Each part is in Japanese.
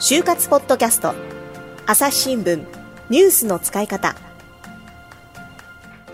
就活ポッドキャスト。朝日新聞。ニュースの使い方。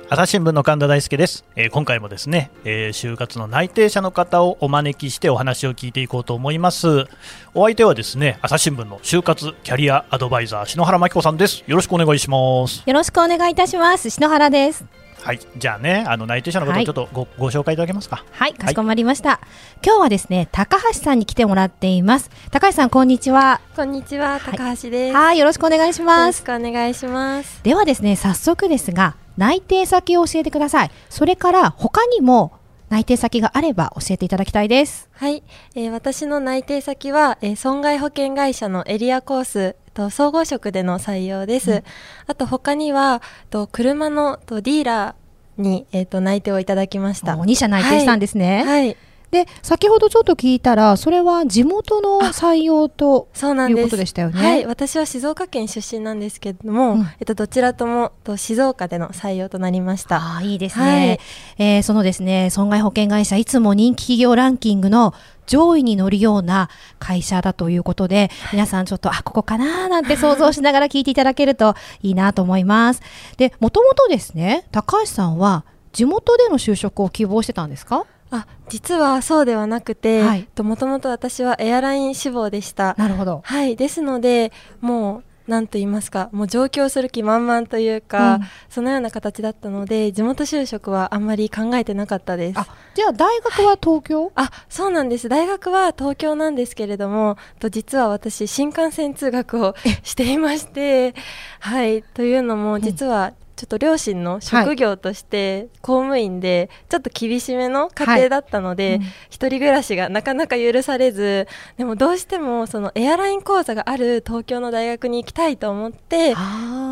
朝日新聞の神田大輔です、えー、今回もですね、えー、就活の内定者の方をお招きしてお話を聞いていこうと思います。お相手はですね朝日新聞の就活キャリアアドバイザー篠原真紀子さんです。よろしくお願いします。よろしくお願いいたします。篠原ですはい、じゃあね、あの内定者のことをちょっとごはい、ご紹介いただけますか？はい、かしこまりました、はい、今日はですね、高橋さんに来てもらっています。高橋さん、こんにちは。こんにちは、高橋です。はい、よろしくお願いします。よろしくお願いします。ではですね、早速ですが、内定先を教えてください。それから他にも内定先があれば教えていただきたいです。はい、えー、私の内定先は、えー、損害保険会社のエリアコースと総合職での採用です。うん、あと他にはと車のとディーラーに、えー、と内定をいただきました。2社内定したんですね。はい、はいで先ほどちょっと聞いたらそれは地元の採用とそうなんいうことでしたよね。はい、私は静岡県出身なんですけれども、うん、えっとどちらともと静岡での採用となりました。あいいですね。はい、えー、そのですね損害保険会社いつも人気企業ランキングの上位に乗るような会社だということで、皆さんちょっと、あ、ここかななんて想像しながら聞いていただけるといいなと思います。で、もともとですね、高橋さんは地元での就職を希望してたんですか？あ実はそうではなくて、はい、もともと私はエアライン志望でした。なるほど。はい。ですのでもう何と言いますかもう上京する気満々というか、うん、そのような形だったので地元就職はあんまり考えてなかったです。じゃあ大学は東京、はい、あそうなんです。大学は東京なんですけれどもと実は私新幹線通学をしていましてはい。というのも実は、ちょっと両親の職業として公務員でちょっと厳しめの家庭だったので、はい。うん、一人暮らしがなかなか許されずでもどうしてもそのエアライン講座がある東京の大学に行きたいと思って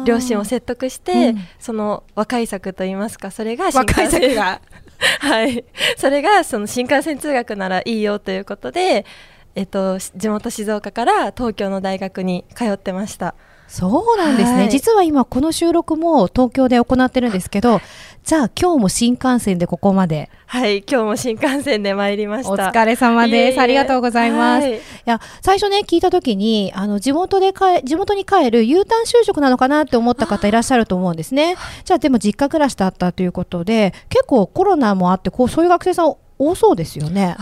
両親を説得して、うん、その若い作といいますかそれが新幹線。が はい。それがその新幹線通学ならいいよということで、えっと、地元静岡から東京の大学に通ってました。そうなんですね、はい、実は今この収録も東京で行ってるんですけどじゃあ今日も新幹線でここまで。はい今日も新幹線で参りました。お疲れ様です。ありがとうございます、はい、いや最初ね聞いた時にあの地元でか地元に帰る U ターン就職なのかなって思った方いらっしゃると思うんですね。じゃあでも実家暮らしだったということで結構コロナもあってこうそういう学生さん多そうですよね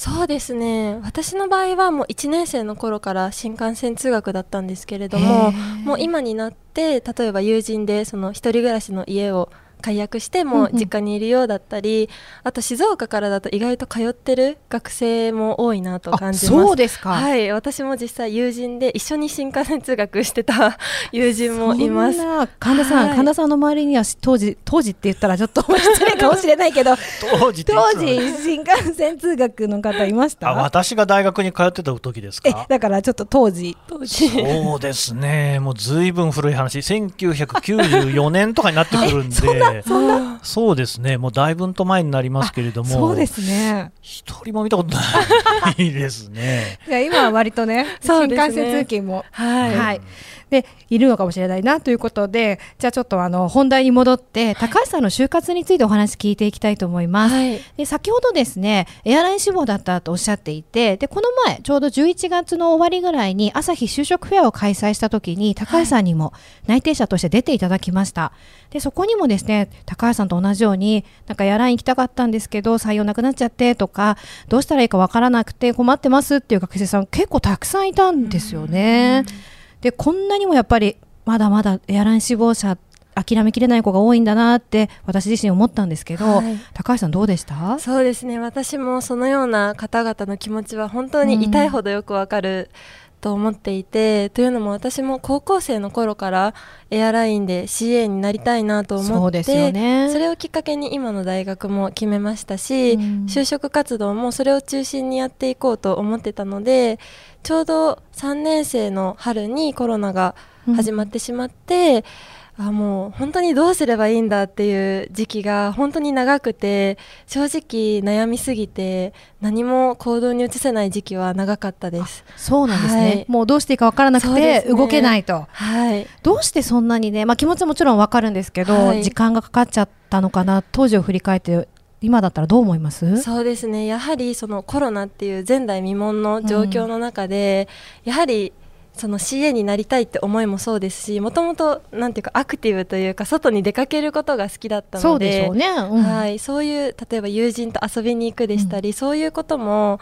そうですね。私の場合はもう1年生の頃から新幹線通学だったんですけれどももう今になって例えば友人でその一人暮らしの家を解約しても実家にいるようだったり、うんうん、あと静岡からだと意外と通ってる学生も多いなと感じます。そうですか。はい。私も実際友人で一緒に新幹線通学してた友人もいます。神田さん、はい、神田さんの周りには当時当時って言ったらちょっと失礼かもしれないけど当時当時新幹線通学の方いました？私が大学に通ってた時ですか？だからちょっと当時。当時。そうですね。もうずいぶん古い話 1994年とかになってくるんで そんな？そうですね。もうだいぶと前になりますけれども。そうですね。一人も見たことない。ですね。いや今は割とね新幹線通勤も。はい、はい。でいるのかもしれないなということでじゃあちょっとあの本題に戻って、高橋さんの就活についてお話聞いていきたいと思います、はい、で先ほどですねエアライン志望だったとおっしゃっていてでこの前ちょうど11月の終わりぐらいに朝日就職フェアを開催した時に高橋さんにも内定者として出ていただきました、でそこにもですね高橋さんと同じようになんかエアライン行きたかったんですけど採用なくなっちゃってとかどうしたらいいかわからなくて困ってますっていう学生さん結構たくさんいたんですよね。でこんなにもやっぱりまだまだエアライン志望者諦めきれない子が多いんだなって私自身思ったんですけど、はい、高橋さんどうでした？そうですね。私もそのような方々の気持ちは本当に痛いほどよくわかると思っていて、うん、というのも私も高校生の頃からエアラインで CA になりたいなと思ってそね、それをきっかけに今の大学も決めましたし、うん、就職活動もそれを中心にやっていこうと思ってたのでちょうど3年生の春にコロナが始まってしまって、うん、あもう本当にどうすればいいんだっていう時期が本当に長くて正直悩みすぎて何も行動に移せない時期は長かったです。そうなんですね、はい、もうどうしていいか分からなくて動けないと、はい、どうしてそんなにね、まあ、気持ちはもちろん分かるんですけど、はい、時間がかかっちゃったのかな当時を振り返って今だったらどう思います？そうですね。やはりそのコロナっていう前代未聞の状況の中で、うん、やはりその CA になりたいって思いもそうですしもともとなんていうかアクティブというか外に出かけることが好きだったのでそう、ね。うん、はい、そういう例えば友人と遊びに行くでしたり、うん、そういうことも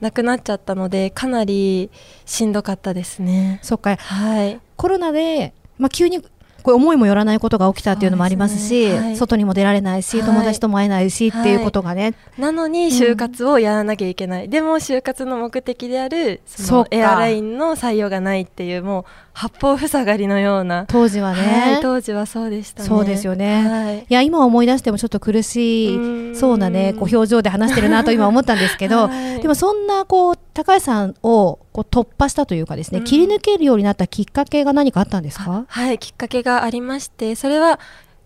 なくなっちゃったのでかなりしんどかったですね。そっか、はい、コロナで、まあ、急にこれ思いもよらないことが起きたっていうのもありますし、ねはい、外にも出られないし、友達とも会えないし、っていうことがね。なのに就活をやらなきゃいけない。うん、でも就活の目的である、そのエアラインの採用がないっていう、もう八方塞がりのような。当時はね。はい、当時はそうでしたね。そうですよね。はい、いや、今思い出してもちょっと苦しいそうなね、こう表情で話してるなと今思ったんですけど、でもそんなこう、高橋さんをこう突破したというかですね、うん、切り抜けるようになったきっかけが何かあったんですか？はいきっかけがありましてそれは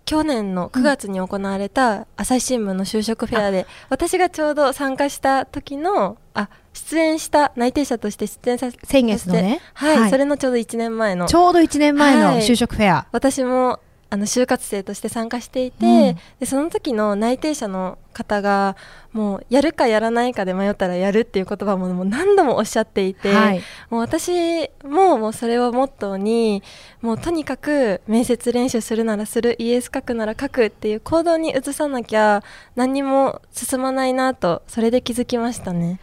去年の9月に行われた朝日新聞の就職フェアで、うん、私がちょうど参加した時のあ出演した内定者として出演させ先月のね、はい、はい、それのちょうど1年前の。ちょうど1年前の就職フェア、はい、私もあの就活生として参加していて、うん、でその時の内定者の方がもうやるかやらないかで迷ったらやるっていう言葉ももう何度もおっしゃっていて、はい、もう私ももうそれをモットーにもうとにかく面接練習するならする ES 書くなら書くっていう行動に移さなきゃ何にも進まないなとそれで気づきましたね。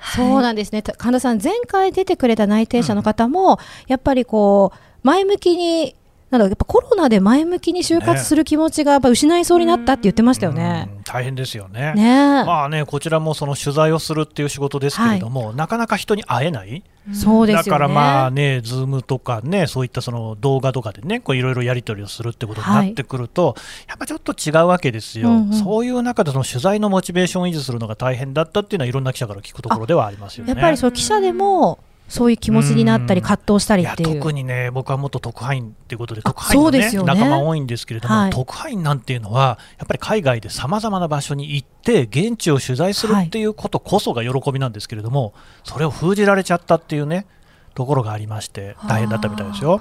そうなんですね。神田さん前回出てくれた内定者の方も、うん、やっぱりこう前向きになのでやっぱコロナで前向きに就活する気持ちがやっぱ失いそうになったって言ってましたよね。大変ですよね。ねまあねこちらもその取材をするっていう仕事ですけれども、はい、なかなか人に会えない。そうです、ね、だからまあね、ズームとかね、そういったその動画とかでね、こういろいろやり取りをするってことになってくると、はい、やっぱちょっと違うわけですよ、うんうん、そういう中でその取材のモチベーションを維持するのが大変だったっていうのは、いろんな記者から聞くところではありますよね。やっぱりそう記者でもそういう気持ちになったり葛藤したりっていう。特にね僕はもっと特派員っていうことで特派員の、ね、ね、仲間多いんですけれども、はい、特派員なんていうのはやっぱり海外でさまざまな場所に行って現地を取材するっていうことこそが喜びなんですけれども、はい、それを封じられちゃったっていうねところがありまして大変だったみたいですよ。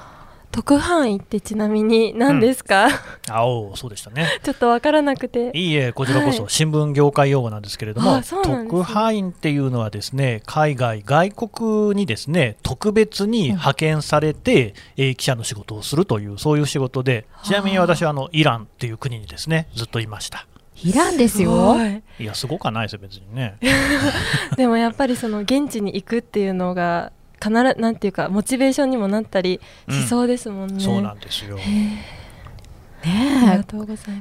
特派員ってちなみに何ですか、うん、あおそうでしたね。ちょっと分からなくて。いいえこちらこそ新聞業界用語なんですけれども、はい、特派員っていうのはですね海外外国にですね特別に派遣されて、うん、えー、記者の仕事をするというそういう仕事でちなみに私はあのイランっていう国にですねずっといました。イランですよ。いやすごくはないですよ別にね。でもやっぱりその現地に行くっていうのが必ずなんていうかモチベーションにもなったりしそうですもんね。うん、そうなんですよ。ね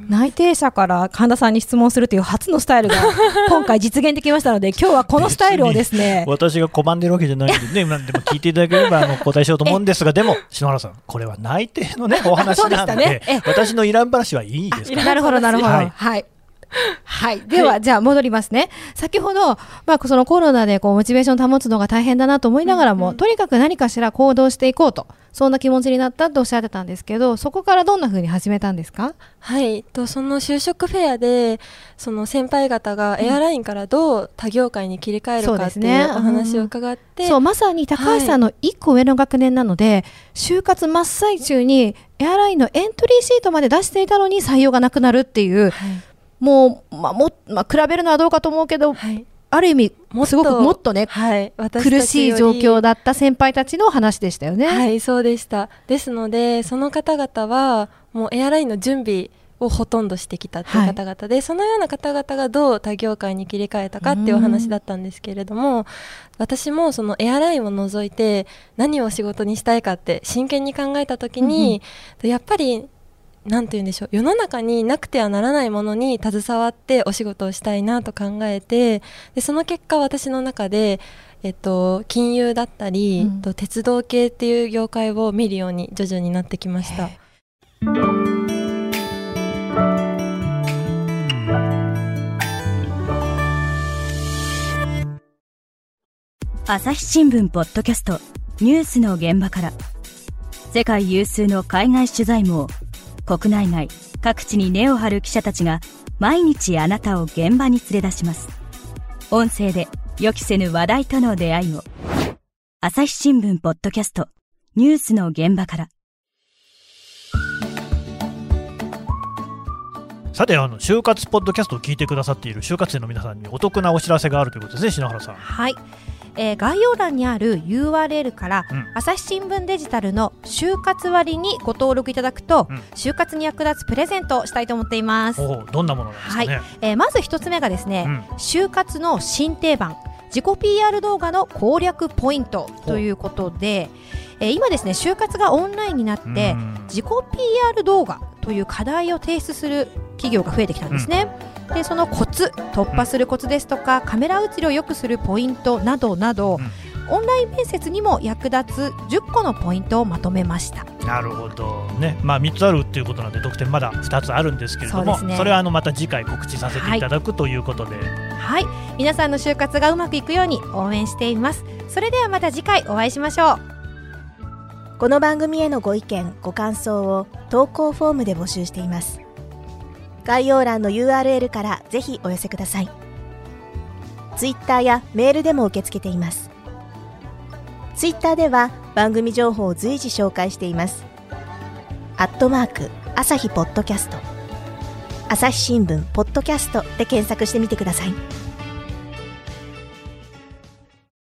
内定者から神田さんに質問するという初のスタイルが 今回実現できましたので今日はこのスタイルをですね私が拒んでるわけじゃないんでねでも聞いていただければあの答えしようと思うんですがでも篠原さんこれは内定のねお話なんでね、私のイラン話はいいですかなるほどなるほど。はい、はいはい。では、はい、じゃあ戻りますね。先ほど、まあ、そのコロナでこうモチベーション保つのが大変だなと思いながらも、うんうん、とにかく何かしら行動していこうと、そんな気持ちになったとおっしゃってたんですけど、そこからどんなふうに始めたんですか？はい。と、その就職フェアで、その先輩方がエアラインからどう他業界に切り替えるかっていうお話を伺って、そう、まさに高橋さんの1個上の学年なので、はい、就活真っ最中にエアラインのエントリーシートまで出していたのに採用がなくなるっていう、はいもう、まあもまあ、比べるのはどうかと思うけど、はい、ある意味すごくもっとね、はい、苦しい状況だった先輩たちの話でしたよね。はいそうでした。ですのでその方々はもうエアラインの準備をほとんどしてきたっていう方々で、はい、そのような方々がどう他業界に切り替えたかっていうお話だったんですけれども私もそのエアラインを除いて何を仕事にしたいかって真剣に考えた時に、うん、やっぱり何て言うんでしょう。世の中になくてはならないものに携わってお仕事をしたいなと考えてでその結果私の中で、えっと、金融だったり、うん、と鉄道系っていう業界を見るように徐々になってきました。朝日新聞ポッドキャストニュースの現場から。世界有数の海外取材網国内外各地に根を張る記者たちが毎日あなたを現場に連れ出します。音声で予期せぬ話題との出会いを。朝日新聞ポッドキャスト。ニュースの現場から。さてあの就活ポッドキャストを聞いてくださっている就活生の皆さんにお得なお知らせがあるということですね篠原さん。はいえー、概要欄にある URL から、うん、朝日新聞デジタルの就活割にご登録いただくと、うん、就活に役立つプレゼントをしたいと思っています。どんなものなんですか、ね、はい。えー、まず一つ目がですね、うん、就活の新定番。自己 PR 動画の攻略ポイントということで、えー、今ですね就活がオンラインになって自己 PR 動画という課題を提出する企業が増えてきたんですね。うん、でそのコツ突破するコツですとかカメラ映りを良くするポイントなどなど、うん、オンライン面接にも役立つ10個のポイントをまとめました。なるほど。ね。まあ3つあるっていうことなんで得点まだ2つあるんですけれどもそ、ね,、れはあのまた次回告知させていただく、はい、ということで。はい。皆さんの就活がうまくいくように応援しています。それではまた次回お会いしましょう。この番組へのご意見、ご感想を投稿フォームで募集しています。概要欄の URL からぜひお寄せください。Twitter やメールでも受け付けています。Twitter では番組情報を随時紹介しています。アットマーク、朝日ポッドキャスト。朝日新聞ポッドキャストで検索してみてください。